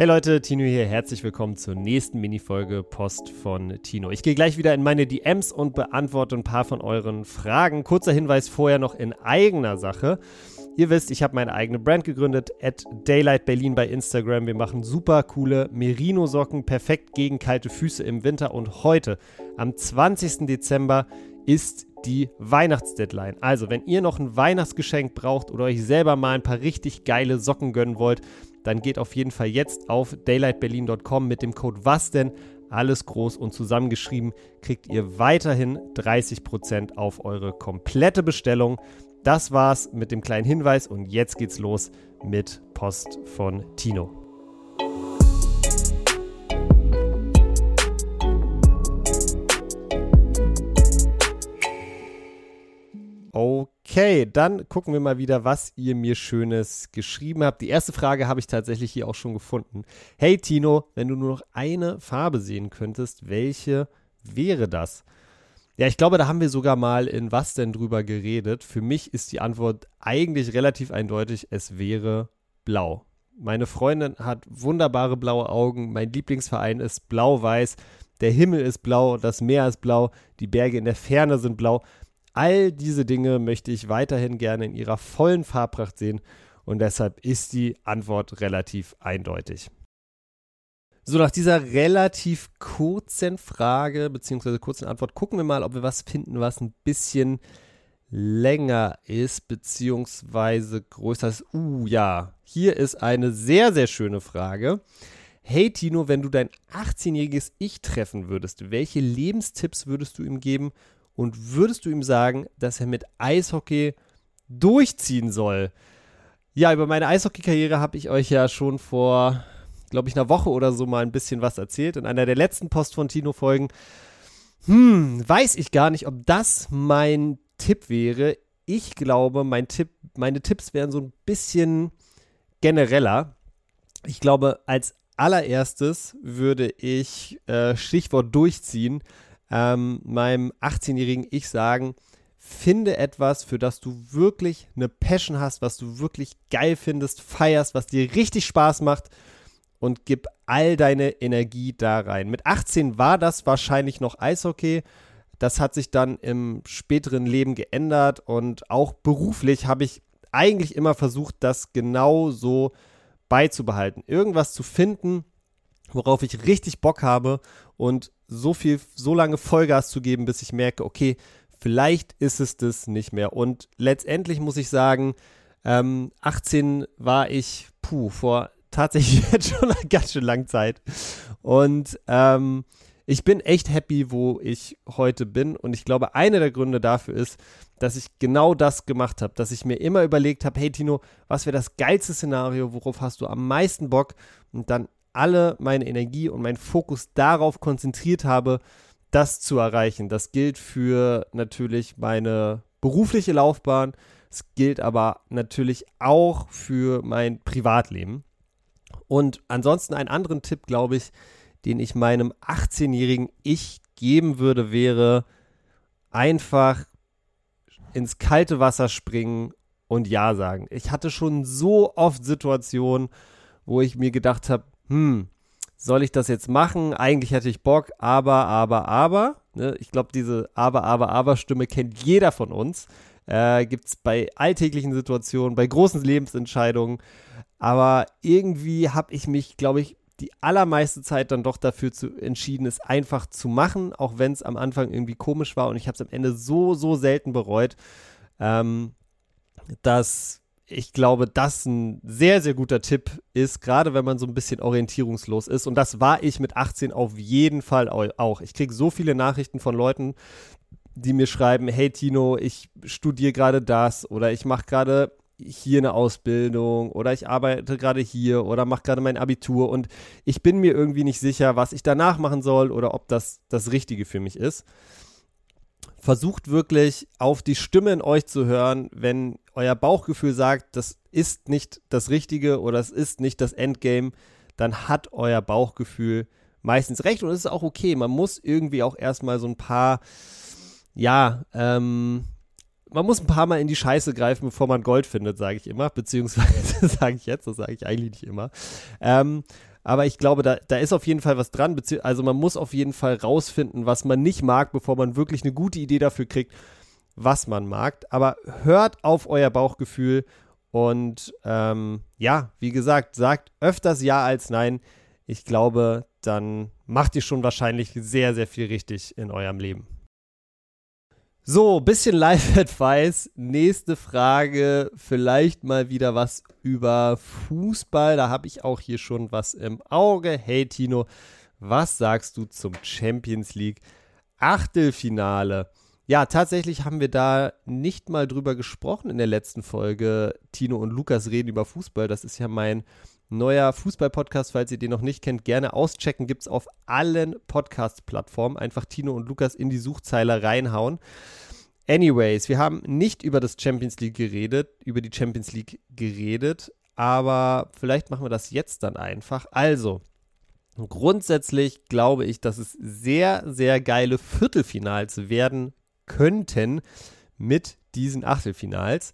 Hey Leute, Tino hier. Herzlich willkommen zur nächsten Minifolge Post von Tino. Ich gehe gleich wieder in meine DMs und beantworte ein paar von euren Fragen. Kurzer Hinweis vorher noch in eigener Sache. Ihr wisst, ich habe meine eigene Brand gegründet, at Daylight Berlin bei Instagram. Wir machen super coole Merino-Socken, perfekt gegen kalte Füße im Winter. Und heute, am 20. Dezember, ist die Weihnachtsdeadline. Also, wenn ihr noch ein Weihnachtsgeschenk braucht oder euch selber mal ein paar richtig geile Socken gönnen wollt, dann geht auf jeden Fall jetzt auf daylightberlin.com mit dem Code was denn alles groß und zusammengeschrieben, kriegt ihr weiterhin 30% auf eure komplette Bestellung. Das war's mit dem kleinen Hinweis und jetzt geht's los mit Post von Tino. Okay, dann gucken wir mal wieder, was ihr mir Schönes geschrieben habt. Die erste Frage habe ich tatsächlich hier auch schon gefunden. Hey Tino, wenn du nur noch eine Farbe sehen könntest, welche wäre das? Ja, ich glaube, da haben wir sogar mal in was denn drüber geredet. Für mich ist die Antwort eigentlich relativ eindeutig, es wäre blau. Meine Freundin hat wunderbare blaue Augen, mein Lieblingsverein ist blau-weiß, der Himmel ist blau, das Meer ist blau, die Berge in der Ferne sind blau. All diese Dinge möchte ich weiterhin gerne in ihrer vollen Farbpracht sehen und deshalb ist die Antwort relativ eindeutig. So, nach dieser relativ kurzen Frage bzw. kurzen Antwort gucken wir mal, ob wir was finden, was ein bisschen länger ist bzw. größer ist. Uh, ja, hier ist eine sehr, sehr schöne Frage. Hey Tino, wenn du dein 18-jähriges Ich treffen würdest, welche Lebenstipps würdest du ihm geben und würdest du ihm sagen, dass er mit Eishockey durchziehen soll? Ja, über meine Eishockey-Karriere habe ich euch ja schon vor, glaube ich, einer Woche oder so mal ein bisschen was erzählt. In einer der letzten Post von Tino-Folgen. Hm, weiß ich gar nicht, ob das mein Tipp wäre. Ich glaube, mein Tipp, meine Tipps wären so ein bisschen genereller. Ich glaube, als allererstes würde ich äh, Stichwort durchziehen ähm, meinem 18-jährigen Ich sagen, finde etwas, für das du wirklich eine Passion hast, was du wirklich geil findest, feierst, was dir richtig Spaß macht und gib all deine Energie da rein. Mit 18 war das wahrscheinlich noch Eishockey. Das hat sich dann im späteren Leben geändert und auch beruflich habe ich eigentlich immer versucht, das genau so beizubehalten. Irgendwas zu finden, worauf ich richtig Bock habe und so viel, so lange Vollgas zu geben, bis ich merke, okay, vielleicht ist es das nicht mehr. Und letztendlich muss ich sagen, ähm, 18 war ich, puh, vor tatsächlich jetzt schon eine ganz schön lange Zeit. Und ähm, ich bin echt happy, wo ich heute bin. Und ich glaube, einer der Gründe dafür ist, dass ich genau das gemacht habe, dass ich mir immer überlegt habe, hey Tino, was wäre das geilste Szenario, worauf hast du am meisten Bock? Und dann alle meine Energie und meinen Fokus darauf konzentriert habe, das zu erreichen. Das gilt für natürlich meine berufliche Laufbahn. Es gilt aber natürlich auch für mein Privatleben. Und ansonsten einen anderen Tipp, glaube ich, den ich meinem 18-jährigen Ich geben würde, wäre einfach ins kalte Wasser springen und Ja sagen. Ich hatte schon so oft Situationen, wo ich mir gedacht habe, hm, soll ich das jetzt machen? Eigentlich hätte ich Bock, aber, aber, aber. Ne? Ich glaube, diese aber, aber, aber Stimme kennt jeder von uns. Äh, Gibt es bei alltäglichen Situationen, bei großen Lebensentscheidungen. Aber irgendwie habe ich mich, glaube ich, die allermeiste Zeit dann doch dafür zu, entschieden, es einfach zu machen, auch wenn es am Anfang irgendwie komisch war und ich habe es am Ende so, so selten bereut, ähm, dass ich glaube, das ein sehr, sehr guter Tipp ist, gerade wenn man so ein bisschen orientierungslos ist. Und das war ich mit 18 auf jeden Fall auch. Ich kriege so viele Nachrichten von Leuten, die mir schreiben, hey Tino, ich studiere gerade das oder ich mache gerade hier eine Ausbildung oder ich arbeite gerade hier oder mache gerade mein Abitur und ich bin mir irgendwie nicht sicher, was ich danach machen soll oder ob das das Richtige für mich ist versucht wirklich auf die Stimme in euch zu hören, wenn euer Bauchgefühl sagt, das ist nicht das Richtige oder es ist nicht das Endgame, dann hat euer Bauchgefühl meistens recht und es ist auch okay. Man muss irgendwie auch erstmal so ein paar, ja, ähm, man muss ein paar Mal in die Scheiße greifen, bevor man Gold findet, sage ich immer. Beziehungsweise sage ich jetzt, das sage ich eigentlich nicht immer. Ähm, Aber ich glaube, da, da ist auf jeden Fall was dran. Also man muss auf jeden Fall rausfinden, was man nicht mag, bevor man wirklich eine gute Idee dafür kriegt, was man mag. Aber hört auf euer Bauchgefühl und ähm, ja, wie gesagt, sagt öfters Ja als Nein. Ich glaube, dann macht ihr schon wahrscheinlich sehr, sehr viel richtig in eurem Leben. So, bisschen Live-Advice. Nächste Frage. Vielleicht mal wieder was über Fußball. Da habe ich auch hier schon was im Auge. Hey Tino, was sagst du zum Champions League Achtelfinale? Ja, tatsächlich haben wir da nicht mal drüber gesprochen in der letzten Folge. Tino und Lukas reden über Fußball. Das ist ja mein neuer Fußball-Podcast. Falls ihr den noch nicht kennt, gerne auschecken. Gibt es auf allen Podcast-Plattformen. Einfach Tino und Lukas in die Suchzeile reinhauen. Anyways, wir haben nicht über das Champions League geredet, über die Champions League geredet, aber vielleicht machen wir das jetzt dann einfach. Also, grundsätzlich glaube ich, dass es sehr, sehr geile Viertelfinals werden könnten mit diesen Achtelfinals.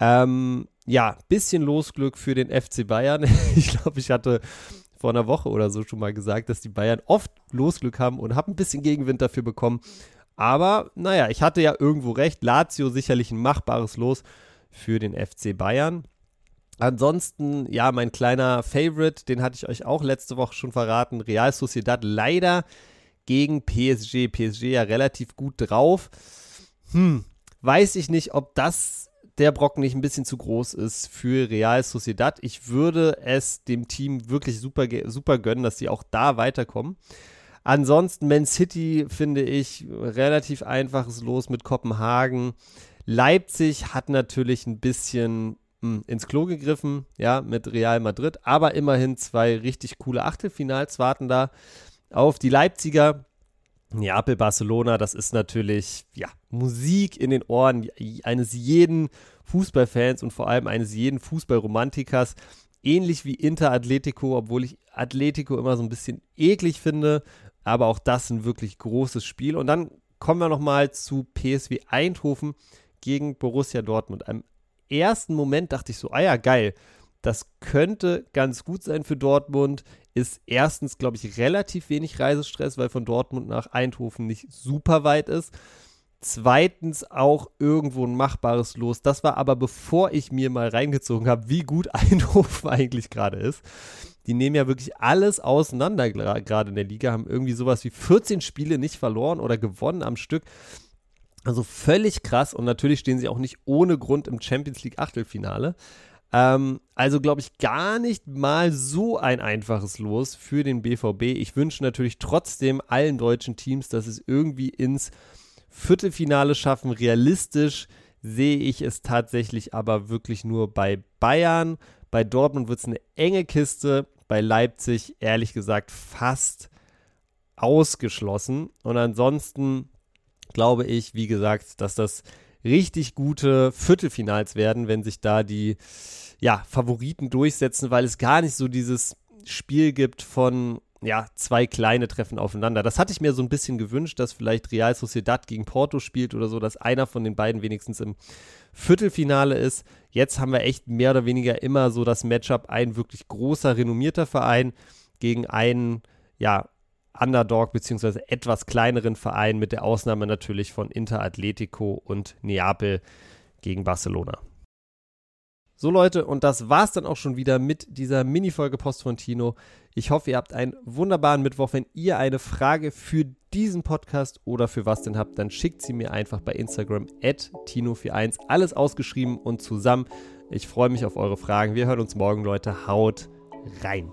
Ähm, ja, bisschen Losglück für den FC Bayern. Ich glaube, ich hatte vor einer Woche oder so schon mal gesagt, dass die Bayern oft Losglück haben und habe ein bisschen Gegenwind dafür bekommen. Aber naja, ich hatte ja irgendwo recht. Lazio sicherlich ein machbares Los für den FC Bayern. Ansonsten, ja, mein kleiner Favorite, den hatte ich euch auch letzte Woche schon verraten. Real Sociedad leider gegen PSG. PSG ja relativ gut drauf. Hm, weiß ich nicht, ob das der Brocken nicht ein bisschen zu groß ist für Real Sociedad. Ich würde es dem Team wirklich super, super gönnen, dass sie auch da weiterkommen. Ansonsten Man City finde ich relativ einfaches Los mit Kopenhagen. Leipzig hat natürlich ein bisschen mh, hm, ins Klo gegriffen, ja, mit Real Madrid, aber immerhin zwei richtig coole Achtelfinals warten da auf die Leipziger. Neapel, Barcelona, das ist natürlich, ja, Musik in den Ohren eines jeden Fußballfans und vor allem eines jeden Fußballromantikers. Ähnlich wie Inter Atletico, obwohl ich Atletico immer so ein bisschen eklig finde. Aber auch das ein wirklich großes Spiel. Und dann kommen wir nochmal zu PSW Eindhoven gegen Borussia Dortmund. Im ersten Moment dachte ich so, ah ja, geil. Das könnte ganz gut sein für Dortmund. Ist erstens, glaube ich, relativ wenig Reisestress, weil von Dortmund nach Eindhoven nicht super weit ist. Zweitens auch irgendwo ein machbares Los. Das war aber bevor ich mir mal reingezogen habe, wie gut Eindhoven eigentlich gerade ist. Die nehmen ja wirklich alles auseinander gerade in der Liga, haben irgendwie sowas wie 14 Spiele nicht verloren oder gewonnen am Stück. Also völlig krass und natürlich stehen sie auch nicht ohne Grund im Champions League Achtelfinale. Ähm, also glaube ich gar nicht mal so ein einfaches Los für den BVB. Ich wünsche natürlich trotzdem allen deutschen Teams, dass es irgendwie ins Viertelfinale schaffen. Realistisch sehe ich es tatsächlich aber wirklich nur bei Bayern. Bei Dortmund wird es eine enge Kiste. Bei Leipzig, ehrlich gesagt, fast ausgeschlossen. Und ansonsten glaube ich, wie gesagt, dass das richtig gute Viertelfinals werden, wenn sich da die ja, Favoriten durchsetzen, weil es gar nicht so dieses Spiel gibt von ja, zwei kleine Treffen aufeinander. Das hatte ich mir so ein bisschen gewünscht, dass vielleicht Real Sociedad gegen Porto spielt oder so, dass einer von den beiden wenigstens im Viertelfinale ist. Jetzt haben wir echt mehr oder weniger immer so das Matchup, ein wirklich großer, renommierter Verein gegen einen, ja, Underdog beziehungsweise etwas kleineren Verein, mit der Ausnahme natürlich von Inter Atletico und Neapel gegen Barcelona. So Leute, und das war's dann auch schon wieder mit dieser Mini-Folge Post von Tino. Ich hoffe, ihr habt einen wunderbaren Mittwoch. Wenn ihr eine Frage für diesen Podcast oder für was denn habt, dann schickt sie mir einfach bei Instagram at Tino41. Alles ausgeschrieben und zusammen. Ich freue mich auf eure Fragen. Wir hören uns morgen, Leute. Haut rein.